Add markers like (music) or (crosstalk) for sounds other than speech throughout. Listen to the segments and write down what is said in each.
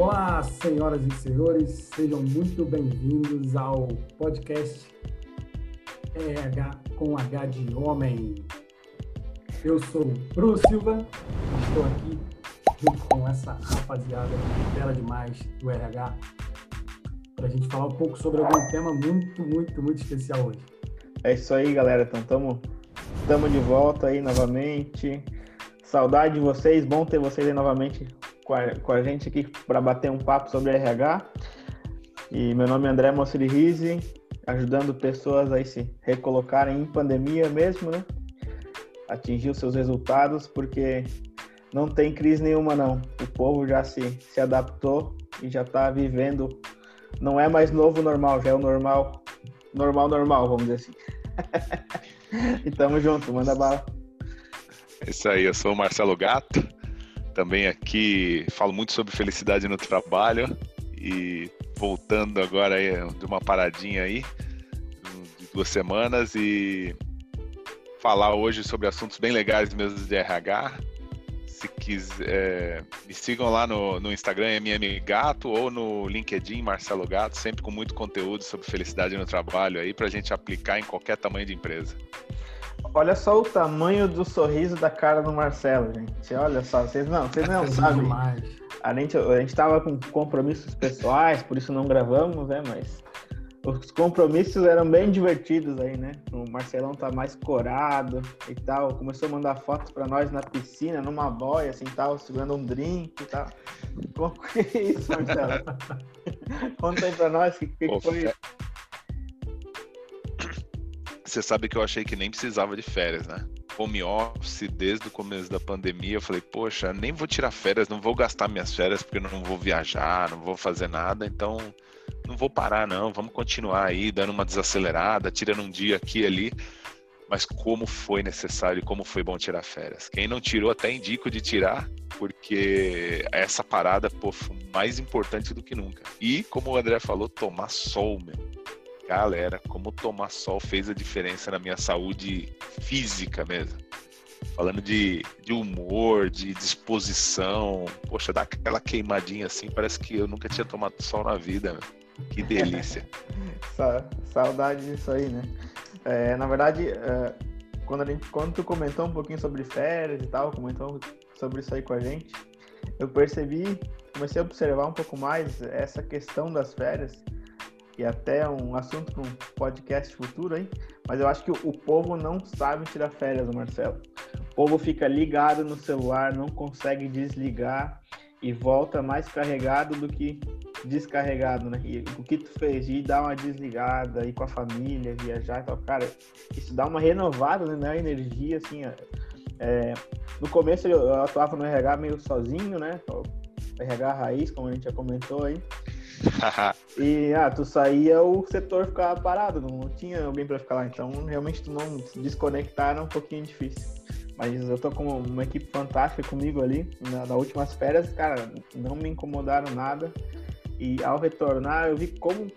Olá, senhoras e senhores, sejam muito bem-vindos ao podcast RH com H de Homem. Eu sou Bruno Silva, estou aqui junto com essa rapaziada bela demais do RH para a gente falar um pouco sobre algum tema muito, muito, muito especial hoje. É isso aí, galera. Então, estamos tamo de volta aí novamente. Saudade de vocês, bom ter vocês aí novamente com a, com a gente aqui para bater um papo sobre RH. E meu nome é André Mosseri Rizzi, ajudando pessoas a se recolocarem em pandemia mesmo, né? Atingir os seus resultados, porque não tem crise nenhuma, não. O povo já se, se adaptou e já está vivendo. Não é mais novo normal, já é o normal, normal, normal, vamos dizer assim. (laughs) e tamo junto, manda bala. É isso aí, eu sou o Marcelo Gato também aqui falo muito sobre felicidade no trabalho e voltando agora aí de uma paradinha aí de duas semanas e falar hoje sobre assuntos bem legais mesmo de RH. Se quiser, é, me sigam lá no, no Instagram MM Gato ou no LinkedIn Marcelo Gato, sempre com muito conteúdo sobre felicidade no trabalho aí para a gente aplicar em qualquer tamanho de empresa. Olha só o tamanho do sorriso da cara do Marcelo, gente. Olha só, vocês não, vocês não (laughs) sabem. A gente, a gente tava com compromissos pessoais, por isso não gravamos, né? Mas os compromissos eram bem divertidos aí, né? O Marcelão tá mais corado e tal. Começou a mandar fotos para nós na piscina, numa boia, assim, tal, segurando um drink e tal. Como que é isso, Marcelo? (laughs) Conta aí pra nós o que, que foi. Você sabe que eu achei que nem precisava de férias, né? Home office desde o começo da pandemia, eu falei, poxa, nem vou tirar férias, não vou gastar minhas férias porque não vou viajar, não vou fazer nada, então não vou parar não, vamos continuar aí dando uma desacelerada, tirando um dia aqui e ali. Mas como foi necessário, como foi bom tirar férias. Quem não tirou, até indico de tirar, porque essa parada, pô, foi mais importante do que nunca. E, como o André falou, tomar sol, meu Galera, como tomar sol fez a diferença na minha saúde física mesmo. Falando de, de humor, de disposição. Poxa, dá aquela queimadinha assim, parece que eu nunca tinha tomado sol na vida. Que delícia. (laughs) Saudade disso aí, né? É, na verdade, é, quando, a gente, quando tu comentou um pouquinho sobre férias e tal, comentou sobre isso aí com a gente, eu percebi, comecei a observar um pouco mais essa questão das férias que é até um assunto para um podcast futuro, hein? Mas eu acho que o, povo não sabe tirar férias, Marcelo. O povo fica ligado no celular, não consegue desligar e volta mais carregado do que descarregado, né? E o que tu fez de dar uma desligada, ir com a família, viajar e tal, cara, isso dá uma renovada, né? Na energia, assim, é, no começo eu, atuava no RH meio sozinho, né? RH raiz, como a gente já comentou aí. (laughs) e ah, tu saía, o setor ficava parado, não tinha alguém para ficar lá. Então, realmente, tu não se desconectar era um pouquinho difícil. Mas eu tô com uma equipe fantástica comigo ali, na, nas últimas férias, cara, não me incomodaram nada. E ao retornar, eu vi como,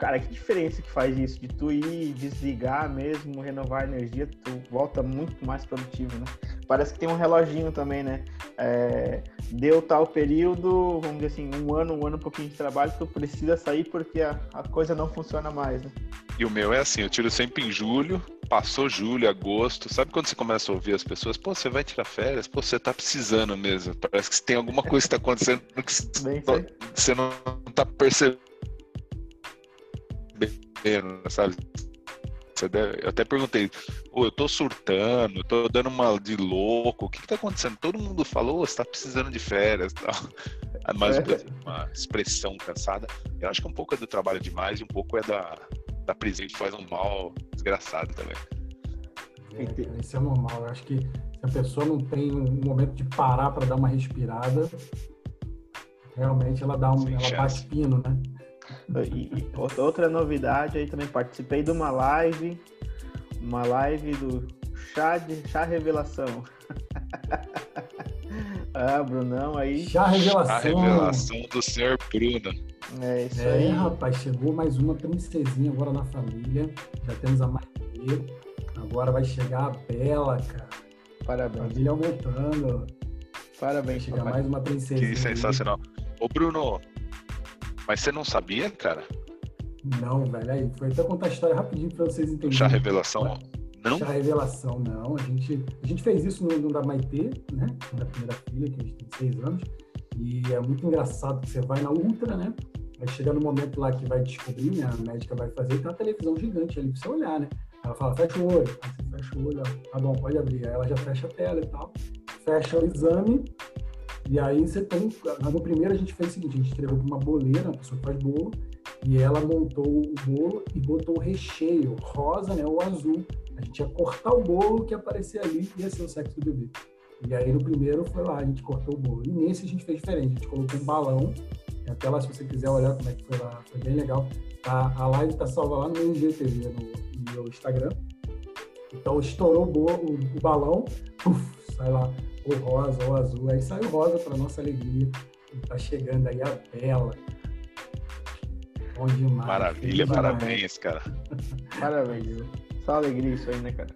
cara, que diferença que faz isso, de tu ir desligar mesmo, renovar a energia, tu volta muito mais produtivo, né? Parece que tem um reloginho também, né? É, deu tal período, vamos dizer assim, um ano, um ano, um pouquinho de trabalho, tu precisa sair porque a, a coisa não funciona mais, né? E o meu é assim, eu tiro sempre em julho, passou julho, agosto, sabe quando você começa a ouvir as pessoas, pô, você vai tirar férias, pô, você tá precisando mesmo, parece que tem alguma coisa que tá acontecendo que (laughs) você não tá percebendo, sabe? Eu até perguntei, Pô, eu tô surtando, eu tô dando uma de louco, o que que tá acontecendo? Todo mundo falou, você tá precisando de férias (laughs) tal. Mas é. uma expressão cansada. Eu acho que um pouco é do trabalho demais e um pouco é da, da prisão que faz um mal desgraçado também. É, isso é normal. Eu acho que se a pessoa não tem um momento de parar para dar uma respirada, realmente ela dá um, Sem ela chance. bate pino, né? E, e, outra novidade aí também participei de uma live uma live do chá de chá revelação. (laughs) ah, Brunão aí. Chá revelação. A revelação do senhor Bruno. É isso é, aí. rapaz, chegou mais uma princesinha agora na família. Já temos a Maria. Agora vai chegar a Bela, cara. Parabéns. Família aumentando. Parabéns, Chega mais uma princesinha. Que sensacional. Ô, Bruno, mas você não sabia, cara? Não, velho. Aí, foi até contar a história rapidinho para vocês entenderem. Chá revelação? Não? Chá revelação, não. A gente, a gente fez isso no, no da Maitê, né? Da primeira filha, que a gente tem seis anos. E é muito engraçado que você vai na Ultra, né? Vai chegar no momento lá que vai descobrir, né? A médica vai fazer, e tem uma televisão gigante ali pra você olhar, né? Ela fala, fecha o olho. Aí você fecha o olho, ó. tá bom, pode abrir. Aí ela já fecha a tela e tal. Fecha o exame. E aí você tem. No primeiro a gente fez o seguinte: a gente entregou uma boleira, uma pessoa que faz bolo, e ela montou o bolo e botou o recheio, rosa, né? Ou azul. A gente ia cortar o bolo que aparecia ali e ia ser o sexo do bebê. E aí no primeiro foi lá, a gente cortou o bolo. E nesse a gente fez diferente, a gente colocou um balão. Até lá, se você quiser olhar como é que foi lá, foi bem legal. A live tá salva lá no IGTV, no, no meu Instagram. Então estourou o, bolo, o, o balão, uf, sai lá o rosa ou azul. Aí sai o rosa para nossa alegria. E tá chegando aí a Bela. Bom demais. Maravilha, parabéns, cara. (laughs) Parabéns. Só alegria isso aí, né, cara?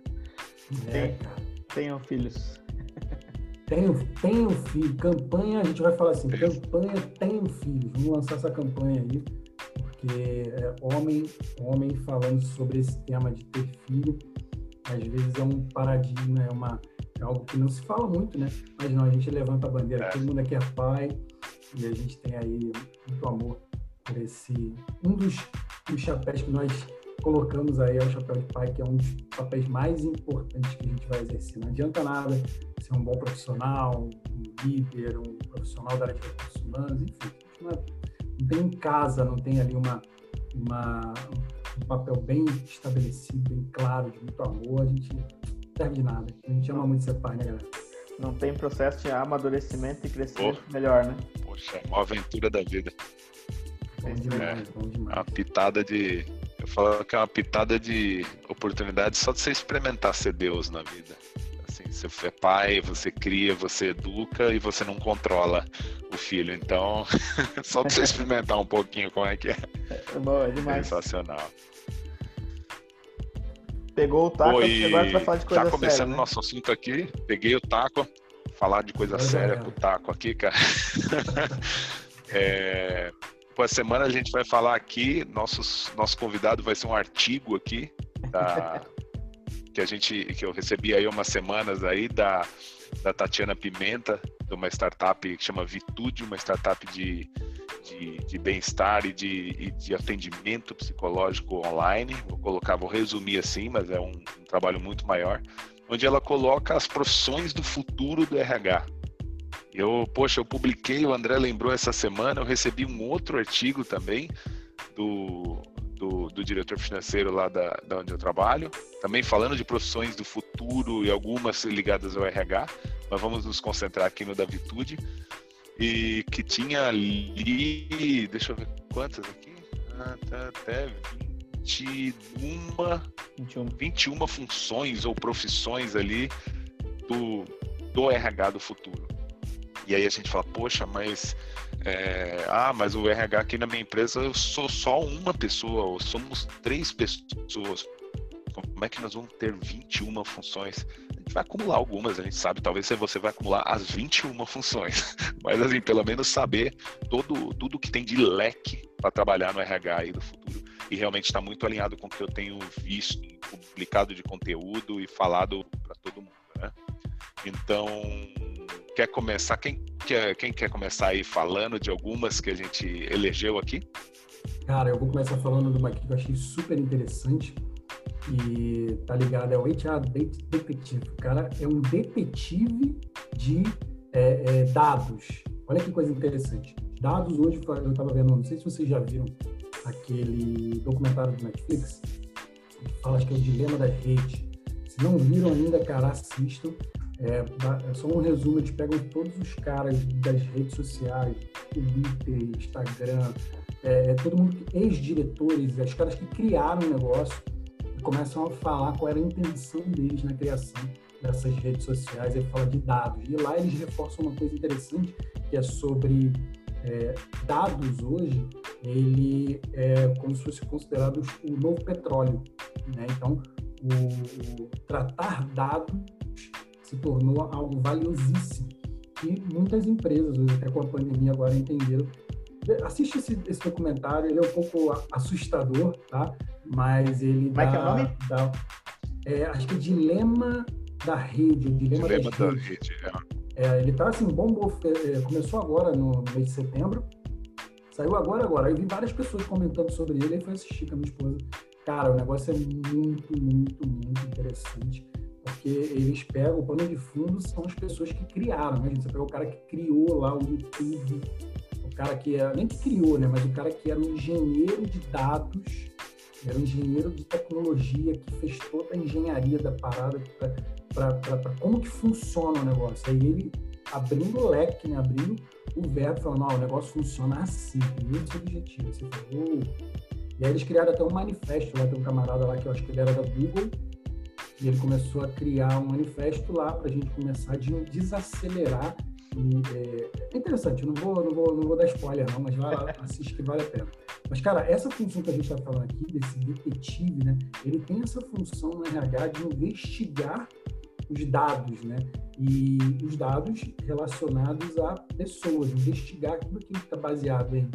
É, cara. Tenham filhos. Tenho, tenho filho. Campanha, a gente vai falar assim, campanha tenho filhos. Vamos lançar essa campanha aí, porque é, homem, homem falando sobre esse tema de ter filho, às vezes é um paradigma, é uma algo que não se fala muito, né? Mas não, a gente levanta a bandeira, é. todo mundo aqui é pai e a gente tem aí muito amor por esse um dos, dos chapéus que nós colocamos aí é o chapéu de pai, que é um dos papéis mais importantes que a gente vai exercer. Não adianta nada ser um bom profissional, um líder, um profissional da área de recursos humanos, enfim. Não, é, não tem em casa, não tem ali uma, uma, um papel bem estabelecido, bem claro, de muito amor, a gente serve de nada. A gente ama muito ser pai, né, galera? Não tem processo de amadurecimento e crescimento Pô, melhor, né? Poxa, é uma aventura da vida. Bom demais, é, bom demais. Uma pitada de. Eu falo que é uma pitada de oportunidade só de você experimentar ser Deus na vida. Assim, você é pai, você cria, você educa e você não controla o filho. Então, (laughs) só de você (laughs) experimentar um pouquinho como é que é. É bom, é demais. Sensacional. Pegou o taco, e agora vai falar de coisa Tá começando séria, né? nosso assunto aqui. Peguei o taco, falar de coisa séria com o taco aqui, cara. (laughs) é, a semana a gente vai falar aqui, nossos, nosso convidado vai ser um artigo aqui da, (laughs) que a gente que eu recebi aí umas semanas aí da, da Tatiana Pimenta, de uma startup que chama Vitude, uma startup de, de, de bem-estar e de, e de atendimento psicológico online. Vou colocar, vou resumir assim, mas é um, um trabalho muito maior, onde ela coloca as profissões do futuro do RH. Eu, poxa, eu publiquei, o André lembrou essa semana, eu recebi um outro artigo também do, do, diretor financeiro lá da, da onde eu trabalho, também falando de profissões do futuro e algumas ligadas ao RH, mas vamos nos concentrar aqui no da Vitude, e que tinha ali, deixa eu ver quantas aqui, ah, tá até 21, 21. 21 funções ou profissões ali do, do RH do futuro. E aí a gente fala, poxa, mas é, ah, mas o RH aqui na minha empresa eu sou só uma pessoa, ou somos três pessoas. Como é que nós vamos ter 21 funções? A gente vai acumular algumas, a gente sabe, talvez você vai acumular as 21 funções. (laughs) Mas assim, pelo menos saber todo, tudo que tem de leque para trabalhar no RH aí do futuro. E realmente está muito alinhado com o que eu tenho visto, publicado de conteúdo e falado para todo mundo, né? Então, Quer começar? Quem quer, quem quer começar aí falando de algumas que a gente elegeu aqui? Cara, eu vou começar falando de uma aqui que eu achei super interessante e tá ligado, é o HR Detective. O cara é um detetive de é, é, dados. Olha que coisa interessante. Dados hoje, eu estava vendo, não sei se vocês já viram aquele documentário do Netflix, que fala acho que é o Dilema da Rede. Se não viram ainda, cara, assistam. É, é, só um resumo, eles pegam todos os caras das redes sociais, Twitter, Instagram, é, é todo mundo, ex-diretores, os caras que criaram o negócio e começam a falar qual era a intenção deles na criação dessas redes sociais, ele fala de dados. E lá eles reforçam uma coisa interessante, que é sobre é, dados hoje, ele é como se fosse considerado o novo petróleo. Né? Então, o, o tratar dados se tornou algo valiosíssimo. que muitas empresas, até com a pandemia agora, entenderam. Assiste esse, esse documentário, ele é um pouco assustador, tá? Mas ele Como dá, é que é o nome? Dá, é, acho que é Dilema da Rede, Dilema, Dilema da Rede. É. é. ele tá assim, bombou, é, começou agora no mês de setembro, saiu agora, agora. Aí vi várias pessoas comentando sobre ele, aí foi assistir com a minha esposa. Cara, o negócio é muito, muito, muito interessante porque eles pegam, o pano de fundo são as pessoas que criaram, né? Você pega o cara que criou lá o YouTube, o cara que era, nem que criou, né? Mas o cara que era um engenheiro de dados, era um engenheiro de tecnologia que fez toda a engenharia da parada para como que funciona o negócio. Aí ele abrindo o leque, né? Abrindo o verbo, falando, não, o negócio funciona assim, tem esse objetivo. Você falou, e aí eles criaram até um manifesto lá, tem um camarada lá que eu acho que ele era da Google, e ele começou a criar um manifesto lá para a gente começar a desacelerar. E, é, é, interessante, não vou, não, vou, não vou dar spoiler não, mas vai lá, (laughs) assiste que vale a pena. Mas, cara, essa função que a gente está falando aqui, desse detetive, né? Ele tem essa função no RH de investigar os dados, né? E os dados relacionados a pessoas, investigar tudo aquilo que está baseado em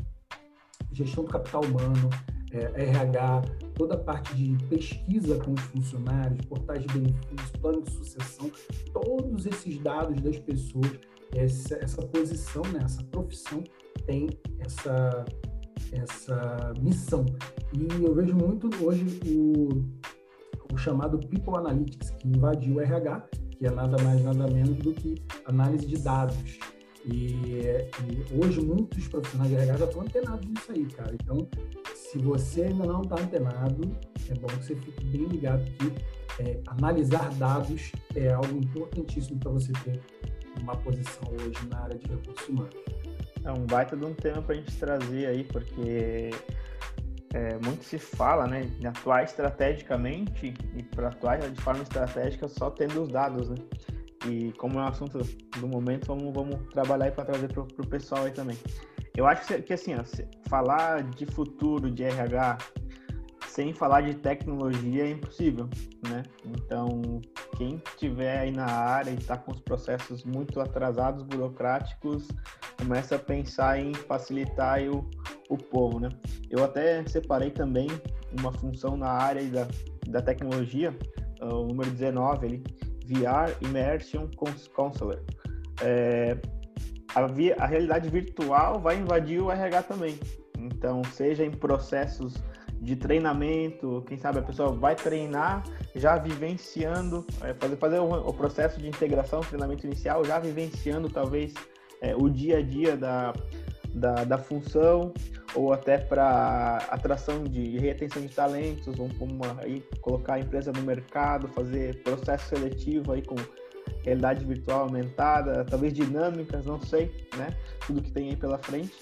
gestão do capital humano, é, RH, toda a parte de pesquisa com os funcionários, portais de benefícios, plano de sucessão, todos esses dados das pessoas, essa, essa posição, né, essa profissão tem essa, essa missão. E eu vejo muito hoje o, o chamado People Analytics, que invadiu o RH, que é nada mais, nada menos do que análise de dados. E, e, hoje muitos profissionais de RH já estão antenados nisso aí, cara. Então, se você ainda não está antenado, é bom que você fique bem ligado que é, analisar dados é algo importantíssimo para você ter uma posição hoje na área de recursos humanos. É um baita de um tema para a gente trazer aí, porque é, muito se fala né, de atuar estrategicamente e para atuar de forma estratégica só tendo os dados, né? E como é um assunto do momento, vamos, vamos trabalhar para trazer para o pessoal aí também. Eu acho que, assim, ó, falar de futuro de RH sem falar de tecnologia é impossível, né? Então, quem tiver aí na área e está com os processos muito atrasados, burocráticos, começa a pensar em facilitar o, o povo, né? Eu até separei também uma função na área da, da tecnologia, o número 19, ele, VR Immersion Counselor. É, a, a realidade virtual vai invadir o RH também. Então, seja em processos de treinamento, quem sabe a pessoa vai treinar já vivenciando, é, fazer, fazer o, o, processo de integração, treinamento inicial, já vivenciando talvez é, o dia a dia da, da, da função, ou até para atração de retenção de talentos, ou como aí colocar a empresa no mercado, fazer processo seletivo aí com realidade virtual aumentada, talvez dinâmicas, não sei, né? Tudo que tem aí pela frente,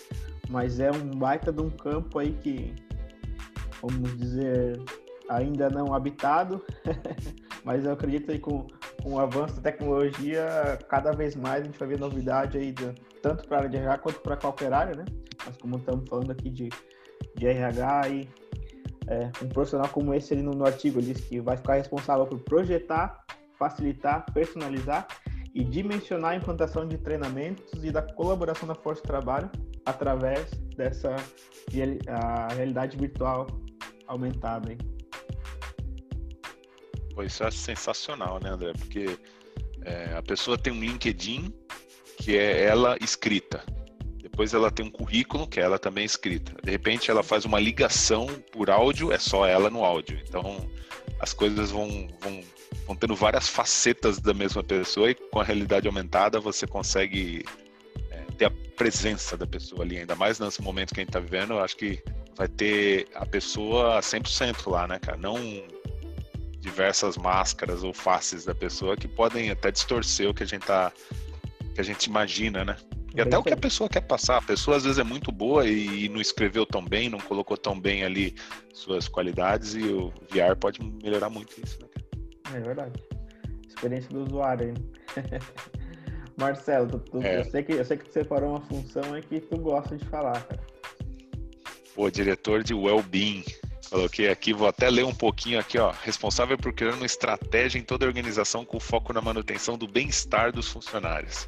mas é um baita de um campo aí que, vamos dizer, ainda não habitado, (laughs) mas eu acredito aí com, com o avanço da tecnologia, cada vez mais a gente vai ver novidade aí, tanto para a área de RH quanto para qualquer área, né? Mas como estamos falando aqui de, de RH e é, um profissional como esse ali no, no artigo diz que vai ficar responsável por projetar facilitar, personalizar e dimensionar a implantação de treinamentos e da colaboração da força de trabalho através dessa a realidade virtual aumentada. Hein? Pô, isso é sensacional, né, André? Porque é, a pessoa tem um LinkedIn que é ela escrita. Depois ela tem um currículo que é ela também escrita. De repente ela faz uma ligação por áudio, é só ela no áudio. Então as coisas vão, vão vão tendo várias facetas da mesma pessoa e com a realidade aumentada você consegue é, ter a presença da pessoa ali, ainda mais nesse momento que a gente está vivendo, eu acho que vai ter a pessoa 100% lá, né, cara? Não diversas máscaras ou faces da pessoa que podem até distorcer o que a gente tá que a gente imagina, né? E até o que a pessoa quer passar. A pessoa às vezes é muito boa e não escreveu tão bem, não colocou tão bem ali suas qualidades e o VR pode melhorar muito isso, né? É verdade. Experiência do usuário, hein? (laughs) Marcelo, tu, tu, é. eu, sei que, eu sei que tu separou uma função aí que tu gosta de falar, cara. O diretor de well-being. Coloquei aqui, vou até ler um pouquinho aqui, ó. Responsável por criar uma estratégia em toda a organização com foco na manutenção do bem-estar dos funcionários.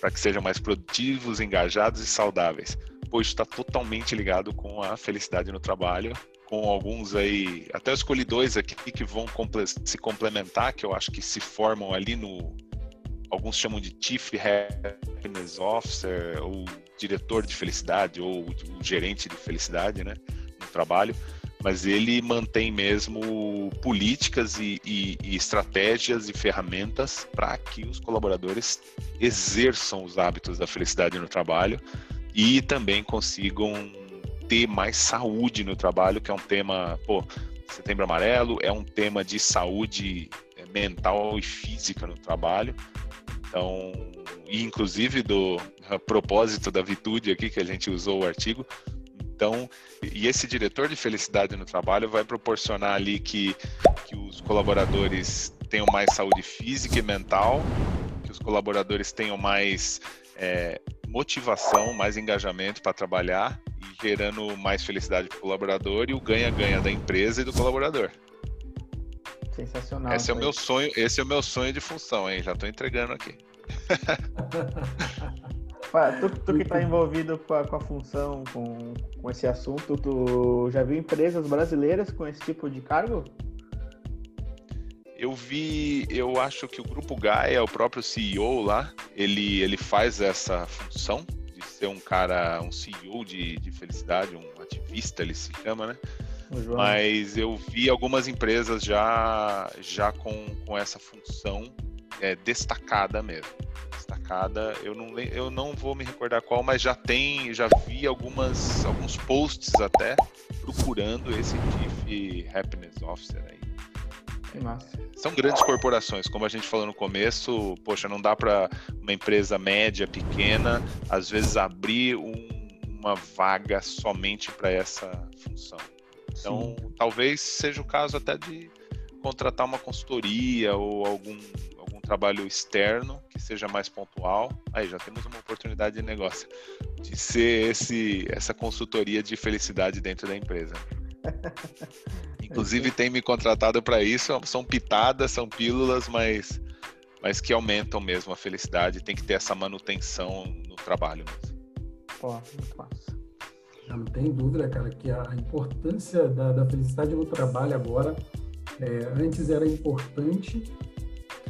para que sejam mais produtivos, engajados e saudáveis. Pois está totalmente ligado com a felicidade no trabalho, com alguns aí, até eu escolhi dois aqui que vão se complementar, que eu acho que se formam ali no, alguns chamam de Chief Happiness Officer, ou diretor de felicidade, ou o gerente de felicidade, né, trabalho mas ele mantém mesmo políticas e, e, e estratégias e ferramentas para que os colaboradores exerçam os hábitos da felicidade no trabalho e também consigam ter mais saúde no trabalho, que é um tema, pô, Setembro Amarelo é um tema de saúde é, mental e física no trabalho. Então, inclusive do propósito da Vitude aqui que a gente usou o artigo, então, e esse diretor de felicidade no trabalho vai proporcionar ali que, que os colaboradores tenham mais saúde física e mental, que os colaboradores tenham mais é, motivação, mais engajamento para trabalhar e gerando mais felicidade para o colaborador e o ganha-ganha da empresa e do colaborador. Sensacional. Esse é o meu sonho, esse é o meu sonho de função, hein? Já estou entregando aqui. (laughs) Tu, tu que está envolvido com a, com a função, com, com esse assunto, tu já viu empresas brasileiras com esse tipo de cargo? Eu vi, eu acho que o Grupo Gaia, o próprio CEO lá, ele, ele faz essa função de ser um cara, um CEO de, de felicidade, um ativista, ele se chama, né? Mas eu vi algumas empresas já, já com, com essa função é, destacada mesmo Eu não, eu não vou me recordar qual, mas já tem, já vi algumas, alguns posts até procurando esse Chief Happiness Officer aí. São grandes corporações, como a gente falou no começo. Poxa, não dá para uma empresa média, pequena, às vezes abrir um, uma vaga somente para essa função. Então, Sim. talvez seja o caso até de contratar uma consultoria ou algum trabalho externo que seja mais pontual, aí já temos uma oportunidade de negócio de ser esse essa consultoria de felicidade dentro da empresa. (laughs) Inclusive tem me contratado para isso, são pitadas, são pílulas, mas mas que aumentam mesmo a felicidade, tem que ter essa manutenção no trabalho mesmo. Pô, muito massa. Não tem dúvida, cara, que a importância da, da felicidade no trabalho agora, é, antes era importante,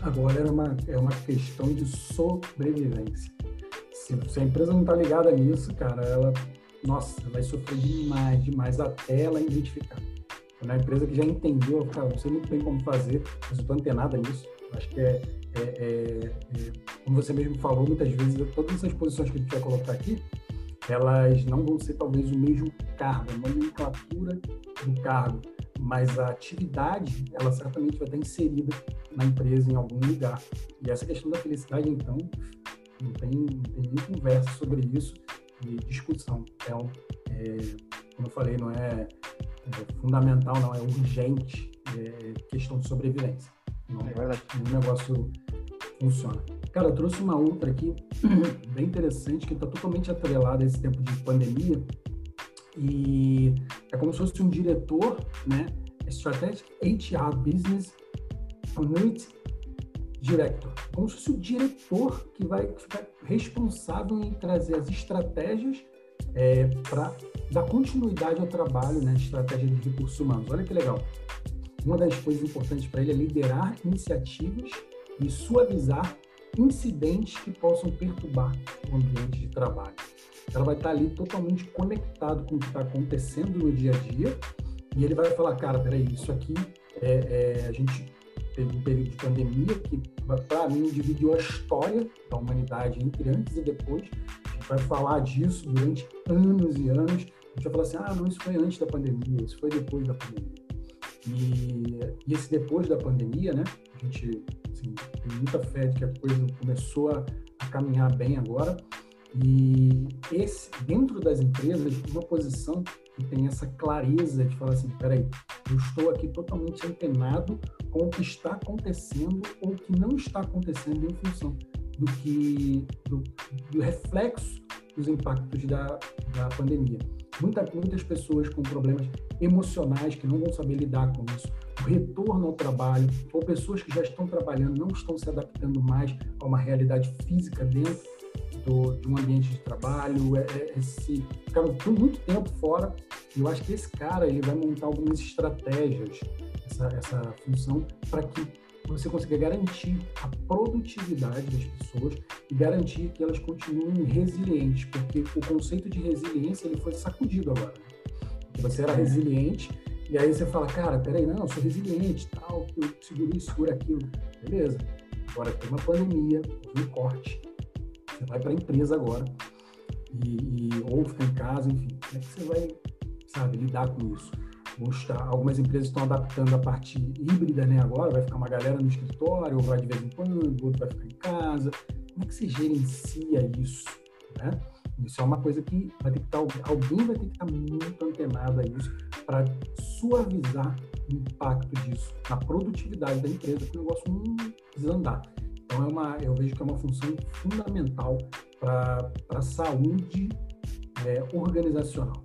Agora é uma, é uma questão de sobrevivência. Se, se a empresa não está ligada nisso, cara, ela, nossa, vai sofrer demais, demais até ela identificar. Quando a empresa que já entendeu, cara, não sei muito bem como fazer, mas eu estou antenada nisso. Acho que é, é, é, é, como você mesmo falou, muitas vezes todas essas posições que a gente vai colocar aqui, elas não vão ser talvez o mesmo cargo, uma nomenclatura do cargo, mas a atividade, ela certamente vai estar inserida na empresa em algum lugar. E essa questão da felicidade, então, não tem, não tem nem conversa sobre isso e discussão. Então, é, como eu falei, não é, é fundamental, não é urgente é questão de sobrevivência. Não, é verdade. O negócio funciona. Cara, eu trouxe uma outra aqui, (clears throat) bem interessante, que está totalmente atrelada a esse tempo de pandemia. E é como se fosse um diretor, né? Strategic HR Business Community Director. Como se fosse o diretor que vai ficar responsável em trazer as estratégias é, para dar continuidade ao trabalho, né? Estratégia de recursos humanos. Olha que legal. Uma das coisas importantes para ele é liderar iniciativas e suavizar incidentes que possam perturbar o ambiente de trabalho. Ela vai estar ali totalmente conectado com o que está acontecendo no dia a dia e ele vai falar, cara, peraí, isso aqui é, é a gente teve um período de pandemia que, para mim, dividiu a história da humanidade entre antes e depois. A gente vai falar disso durante anos e anos. A gente vai falar assim, ah, não, isso foi antes da pandemia, isso foi depois da pandemia. E, e esse depois da pandemia, né, a gente assim, tem muita fé de que a coisa começou a, a caminhar bem agora. E esse, dentro das empresas, uma posição que tem essa clareza de falar assim, peraí, eu estou aqui totalmente antenado com o que está acontecendo ou o que não está acontecendo em função do que do, do reflexo dos impactos da, da pandemia. Muita, muitas pessoas com problemas emocionais que não vão saber lidar com isso, o retorno ao trabalho, ou pessoas que já estão trabalhando não estão se adaptando mais a uma realidade física dentro do, de um ambiente de trabalho, é, é, esse cara por muito tempo fora. E eu acho que esse cara ele vai montar algumas estratégias, essa, essa função, para que você consiga garantir a produtividade das pessoas e garantir que elas continuem resilientes, porque o conceito de resiliência ele foi sacudido agora. Né? Você era resiliente e aí você fala, cara, peraí, não, eu sou resiliente, tal, eu seguro isso, seguro aquilo. Beleza. Agora tem uma pandemia, um corte. Você vai para a empresa agora e, e, ou ficar em casa, enfim. Como é que você vai, sabe, lidar com isso? Mostrar, algumas empresas estão adaptando a parte híbrida, né? Agora vai ficar uma galera no escritório, ou vai de vez em quando, outro vai ficar em casa. Como é que você gerencia isso, né? Isso é uma coisa que vai ter que estar, tá, alguém vai ter que estar tá muito antenado a isso para suavizar o impacto disso na produtividade da empresa, para o negócio não desandar. Então, é uma, eu vejo que é uma função fundamental para a saúde é, organizacional.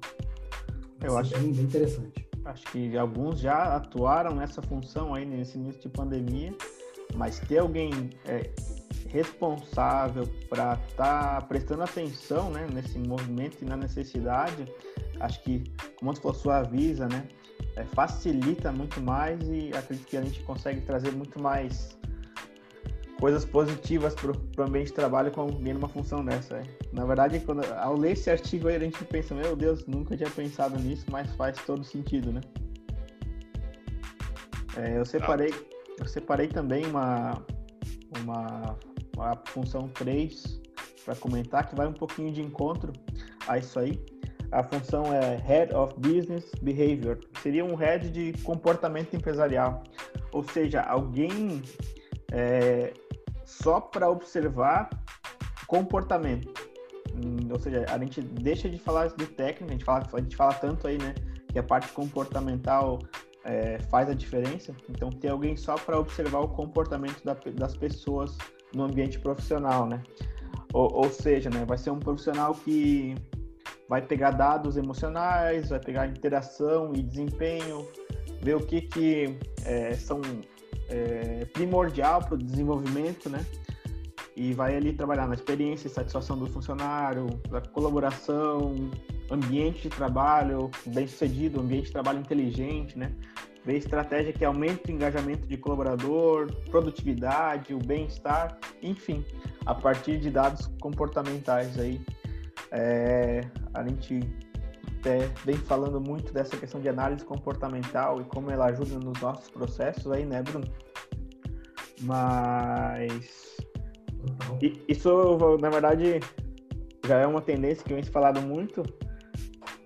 Eu acho bem, bem interessante. Acho que alguns já atuaram nessa função aí nesse início de pandemia, mas ter alguém é, responsável para estar tá prestando atenção né, nesse movimento e na necessidade, acho que, como tu falou, suaviza, né? É, facilita muito mais e acredito que a gente consegue trazer muito mais coisas positivas para o ambiente de trabalho com alguém numa função dessa. É. Na verdade, quando, ao ler esse artigo aí, a gente pensa, meu Deus, nunca tinha pensado nisso, mas faz todo sentido, né? É, eu separei, eu separei também uma, uma a função 3 para comentar, que vai um pouquinho de encontro a isso aí. A função é Head of Business Behavior, seria um head de comportamento empresarial, ou seja, alguém é, só para observar comportamento. Hum, ou seja, a gente deixa de falar de técnica, a gente fala, a gente fala tanto aí, né, que a parte comportamental é, faz a diferença. Então, ter alguém só para observar o comportamento da, das pessoas no ambiente profissional, né? Ou, ou, seja, né, vai ser um profissional que vai pegar dados emocionais, vai pegar interação e desempenho, ver o que que é, são é, primordial para o desenvolvimento, né? E vai ali trabalhar na experiência e satisfação do funcionário, da colaboração, ambiente de trabalho bem sucedido, ambiente de trabalho inteligente, né? ver estratégia que aumenta o engajamento de colaborador, produtividade, o bem-estar, enfim, a partir de dados comportamentais aí. É, a gente é, vem falando muito dessa questão de análise comportamental e como ela ajuda nos nossos processos aí, né, Bruno? Mas isso, na verdade, já é uma tendência que vem se falado muito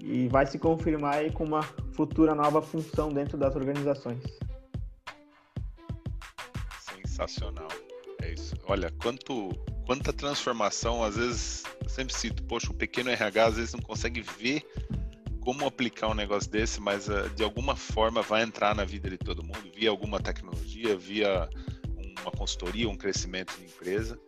e vai se confirmar aí com uma futura nova função dentro das organizações. Sensacional. É isso. Olha, quanto, quanta transformação, às vezes, eu sempre cito, poxa, o pequeno RH às vezes não consegue ver como aplicar um negócio desse, mas uh, de alguma forma vai entrar na vida de todo mundo, via alguma tecnologia, via uma consultoria, um crescimento de empresa.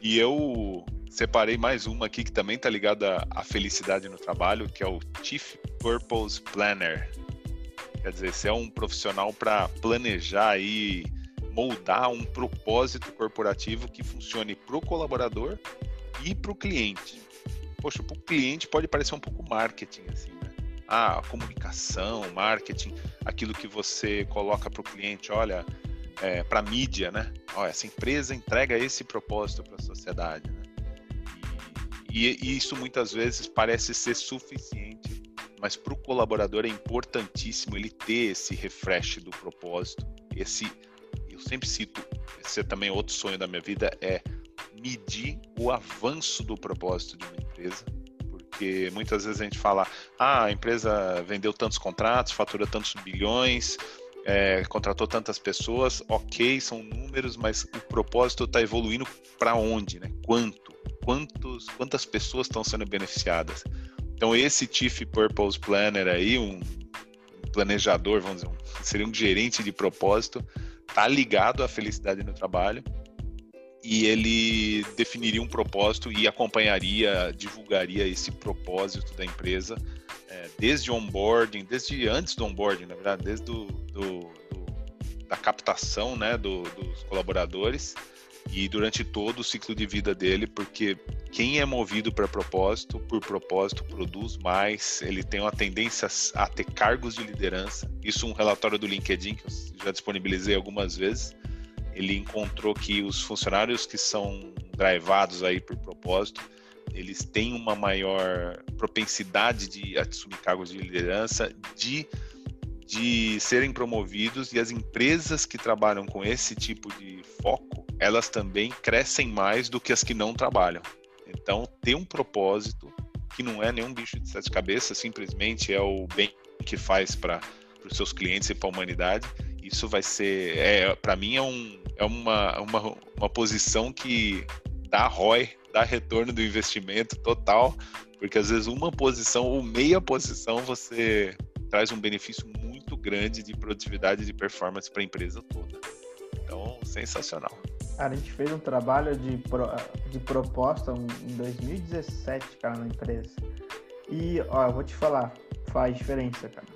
E eu separei mais uma aqui que também está ligada à felicidade no trabalho, que é o Chief Purpose Planner. Quer dizer, você é um profissional para planejar e moldar um propósito corporativo que funcione para o colaborador e para o cliente. Poxa, para o cliente pode parecer um pouco marketing, assim? Ah, comunicação, marketing, aquilo que você coloca para o cliente, olha, é, para a mídia, né? Olha, essa empresa entrega esse propósito para a sociedade, né? E, e isso muitas vezes parece ser suficiente, mas para o colaborador é importantíssimo ele ter esse refresh do propósito. Esse, eu sempre cito, esse é também outro sonho da minha vida, é medir o avanço do propósito de uma empresa. Porque muitas vezes a gente fala, ah, a empresa vendeu tantos contratos, fatura tantos bilhões, é, contratou tantas pessoas, ok, são números, mas o propósito está evoluindo para onde, né? Quanto? quantos, quantas pessoas estão sendo beneficiadas. Então, esse Chief Purpose Planner aí, um planejador, vamos dizer, seria um gerente de propósito, está ligado à felicidade no trabalho e ele definiria um propósito e acompanharia, divulgaria esse propósito da empresa é, desde onboarding, desde antes do onboarding, na verdade, desde do, do, do da captação né, do, dos colaboradores e durante todo o ciclo de vida dele, porque quem é movido para propósito, por propósito, produz mais, ele tem uma tendência a ter cargos de liderança. Isso é um relatório do LinkedIn que eu já disponibilizei algumas vezes. Ele encontrou que os funcionários que são drivados aí por propósito, eles têm uma maior propensidade de assumir cargos de liderança, de de serem promovidos e as empresas que trabalham com esse tipo de foco, elas também crescem mais do que as que não trabalham. Então, ter um propósito que não é nenhum bicho de sete cabeças, simplesmente é o bem que faz para os seus clientes e para a humanidade. Isso vai ser, é, para mim, é, um, é uma, uma, uma posição que dá ROI, dá retorno do investimento total, porque às vezes uma posição ou meia posição você traz um benefício muito grande de produtividade e de performance para a empresa toda. Então, sensacional. Cara, a gente fez um trabalho de, pro, de proposta em 2017, cara, na empresa. E, ó, eu vou te falar, faz diferença, cara.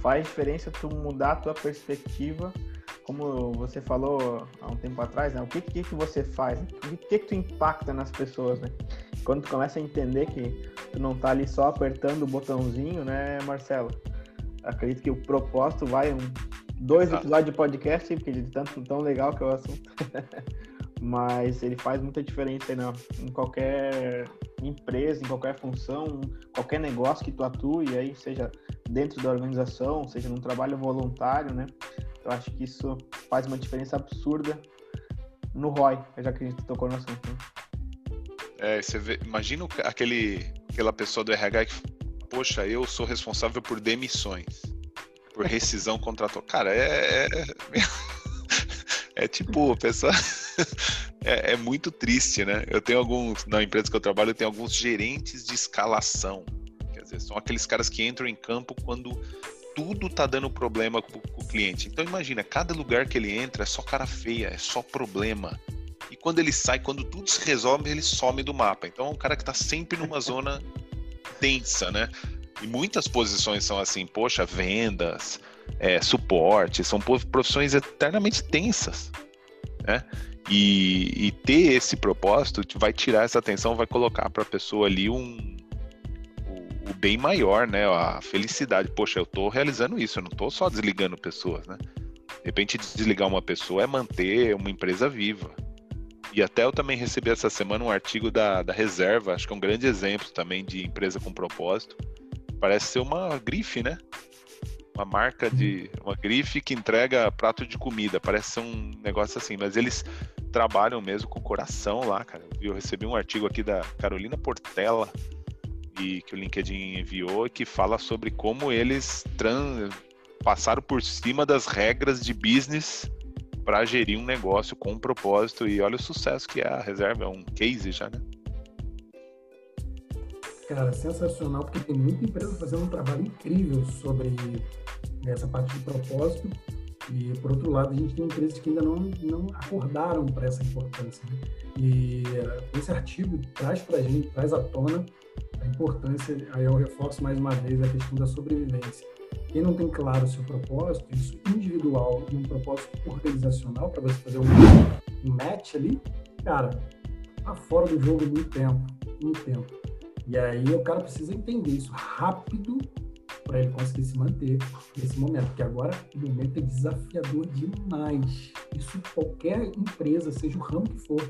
Faz diferença tu mudar a tua perspectiva, como você falou há um tempo atrás, né? O que que, que você faz? Né? O que que tu impacta nas pessoas, né? Quando tu começa a entender que tu não tá ali só apertando o botãozinho, né, Marcelo? acredito que o propósito vai um, dois Exato. episódios de podcast, porque de tanto tão legal que é o assunto. (laughs) Mas ele faz muita diferença né? em qualquer empresa, em qualquer função, qualquer negócio que tu atue, aí seja dentro da organização, seja num trabalho voluntário, né? Eu acho que isso faz uma diferença absurda no ROI, já que a gente tocou no assunto. Né? É, você vê, imagina aquele, aquela pessoa do RH que poxa, eu sou responsável por demissões, por rescisão (laughs) contratual. Cara, é. É, (laughs) é tipo, pessoa. (laughs) É, é, muito triste, né? Eu tenho alguns, na empresa que eu trabalho, eu tenho alguns gerentes de escalação. Quer dizer, são aqueles caras que entram em campo quando tudo tá dando problema com, com o cliente. Então imagina, cada lugar que ele entra é só cara feia, é só problema. E quando ele sai, quando tudo se resolve, ele some do mapa. Então é um cara que tá sempre numa (laughs) zona tensa, né? E muitas posições são assim, poxa, vendas, é, suporte, são profissões eternamente tensas, né? E, e, ter esse propósito vai tirar essa atenção, vai colocar para a pessoa ali um o, o, bem maior, né? A felicidade. Poxa, eu estou realizando isso, eu não estou só desligando pessoas, né? De repente, desligar uma pessoa é manter uma empresa viva. E até eu também recebi essa semana um artigo da, da Reserva, acho que é um grande exemplo também de empresa com propósito. Parece ser uma grife, né? Uma marca de. Uma grife que entrega prato de comida. Parece ser um negócio assim, mas eles trabalham mesmo com coração lá, cara. Eu recebi um artigo aqui da Carolina Portela, e que o LinkedIn enviou, que fala sobre como eles trans, passaram por cima das regras de business para gerir um negócio com um propósito e olha o sucesso que é a reserva, é um case já, né? Cara, sensacional, porque tem muita empresa fazendo um trabalho incrível sobre essa parte de propósito. E, por outro lado, a gente tem empresas que ainda não, não acordaram para essa importância. Né? E esse artigo traz para a gente, traz à tona importância, aí eu reforço mais uma vez a questão da sobrevivência. Quem não tem claro o seu propósito, isso individual e um propósito organizacional para você fazer um, match ali, cara, tá fora do jogo muito tempo, muito tempo. E aí o cara precisa entender isso rápido para ele conseguir se manter nesse momento, porque agora o momento é desafiador demais. Isso qualquer empresa, seja o ramo que for,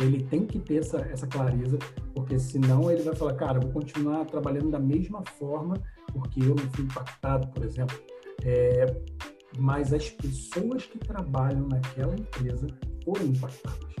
ele tem que ter essa, essa clareza, porque senão ele vai falar, cara, vou continuar trabalhando da mesma forma porque eu não fui impactado, por exemplo. É, mas as pessoas que trabalham naquela empresa foram impactadas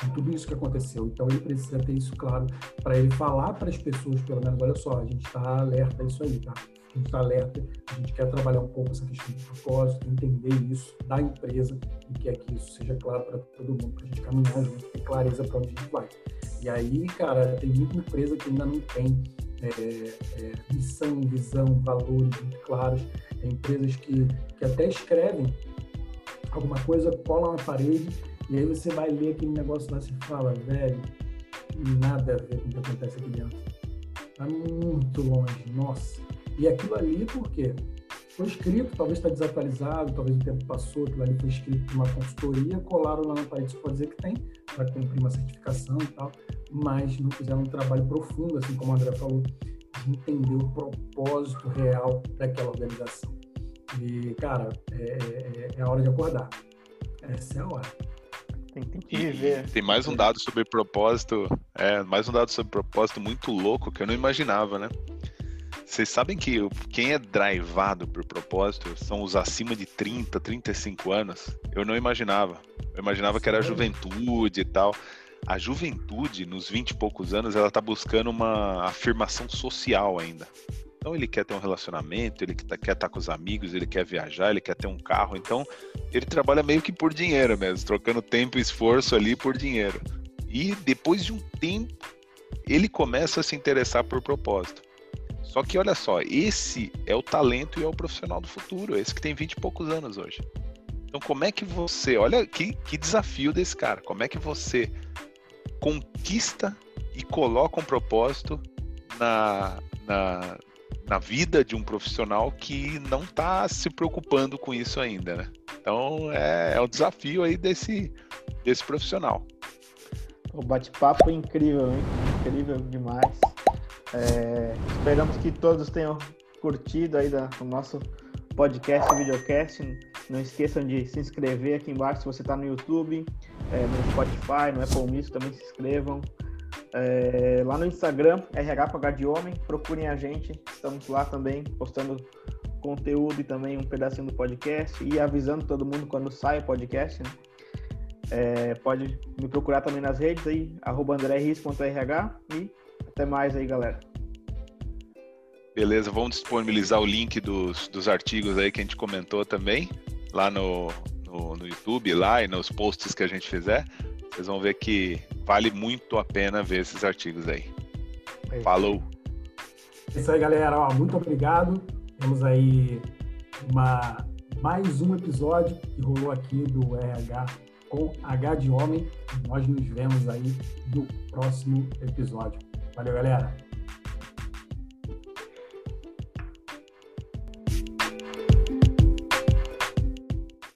com tudo isso que aconteceu. Então ele precisa ter isso claro para ele falar para as pessoas, pelo menos, olha só, a gente está alerta a isso aí, tá? A gente está alerta, a gente quer trabalhar um pouco essa questão de propósito, entender isso da empresa e quer que isso seja claro para todo mundo, para a gente caminhar junto, ter clareza para onde a gente vai. E aí, cara, tem muita empresa que ainda não tem é, é, missão, visão, valores muito claros. É empresas que, que até escrevem alguma coisa, colam na parede, e aí você vai ler aquele negócio lá e fala, velho, nada a ver com o que acontece aqui dentro. Está muito longe, nossa. E aquilo ali, por quê? foi escrito, talvez está desatualizado, talvez o tempo passou, aquilo ali foi escrito por uma consultoria, colaram lá na parede, pode dizer que tem, para cumprir uma certificação e tal, mas não fizeram um trabalho profundo, assim como o André falou, de entender o propósito real daquela organização. E, cara, é, é, é a hora de acordar. Essa é a hora. Tem, tem que viver. Tem mais um dado sobre propósito, é, mais um dado sobre propósito muito louco que eu não imaginava, né? Vocês sabem que quem é drivado por propósito são os acima de 30, 35 anos? Eu não imaginava. Eu imaginava que era a juventude e tal. A juventude, nos 20 e poucos anos, ela tá buscando uma afirmação social ainda. Então ele quer ter um relacionamento, ele quer estar tá com os amigos, ele quer viajar, ele quer ter um carro. Então ele trabalha meio que por dinheiro mesmo, trocando tempo e esforço ali por dinheiro. E depois de um tempo, ele começa a se interessar por propósito. Só que olha só, esse é o talento e é o profissional do futuro, esse que tem 20 e poucos anos hoje. Então, como é que você, olha que, que desafio desse cara, como é que você conquista e coloca um propósito na, na, na vida de um profissional que não está se preocupando com isso ainda, né? Então é, é o desafio aí desse, desse profissional. O bate-papo é incrível, hein? Incrível demais. É, esperamos que todos tenham curtido aí da, o nosso podcast videocast. Não esqueçam de se inscrever aqui embaixo se você está no YouTube, é, no Spotify, no Apple Music, também se inscrevam. É, lá no Instagram, RH de Homem, procurem a gente. Estamos lá também postando conteúdo e também um pedacinho do podcast e avisando todo mundo quando sai o podcast. Né? É, pode me procurar também nas redes aí, arroba andrés.rh e até mais aí, galera. Beleza, vamos disponibilizar o link dos, dos artigos aí que a gente comentou também, lá no, no, no YouTube, lá e nos posts que a gente fizer. Vocês vão ver que vale muito a pena ver esses artigos aí. É Falou! É isso aí, galera. Ó, muito obrigado. Temos aí uma, mais um episódio que rolou aqui do RH com H de Homem. Nós nos vemos aí no próximo episódio. Valeu, galera!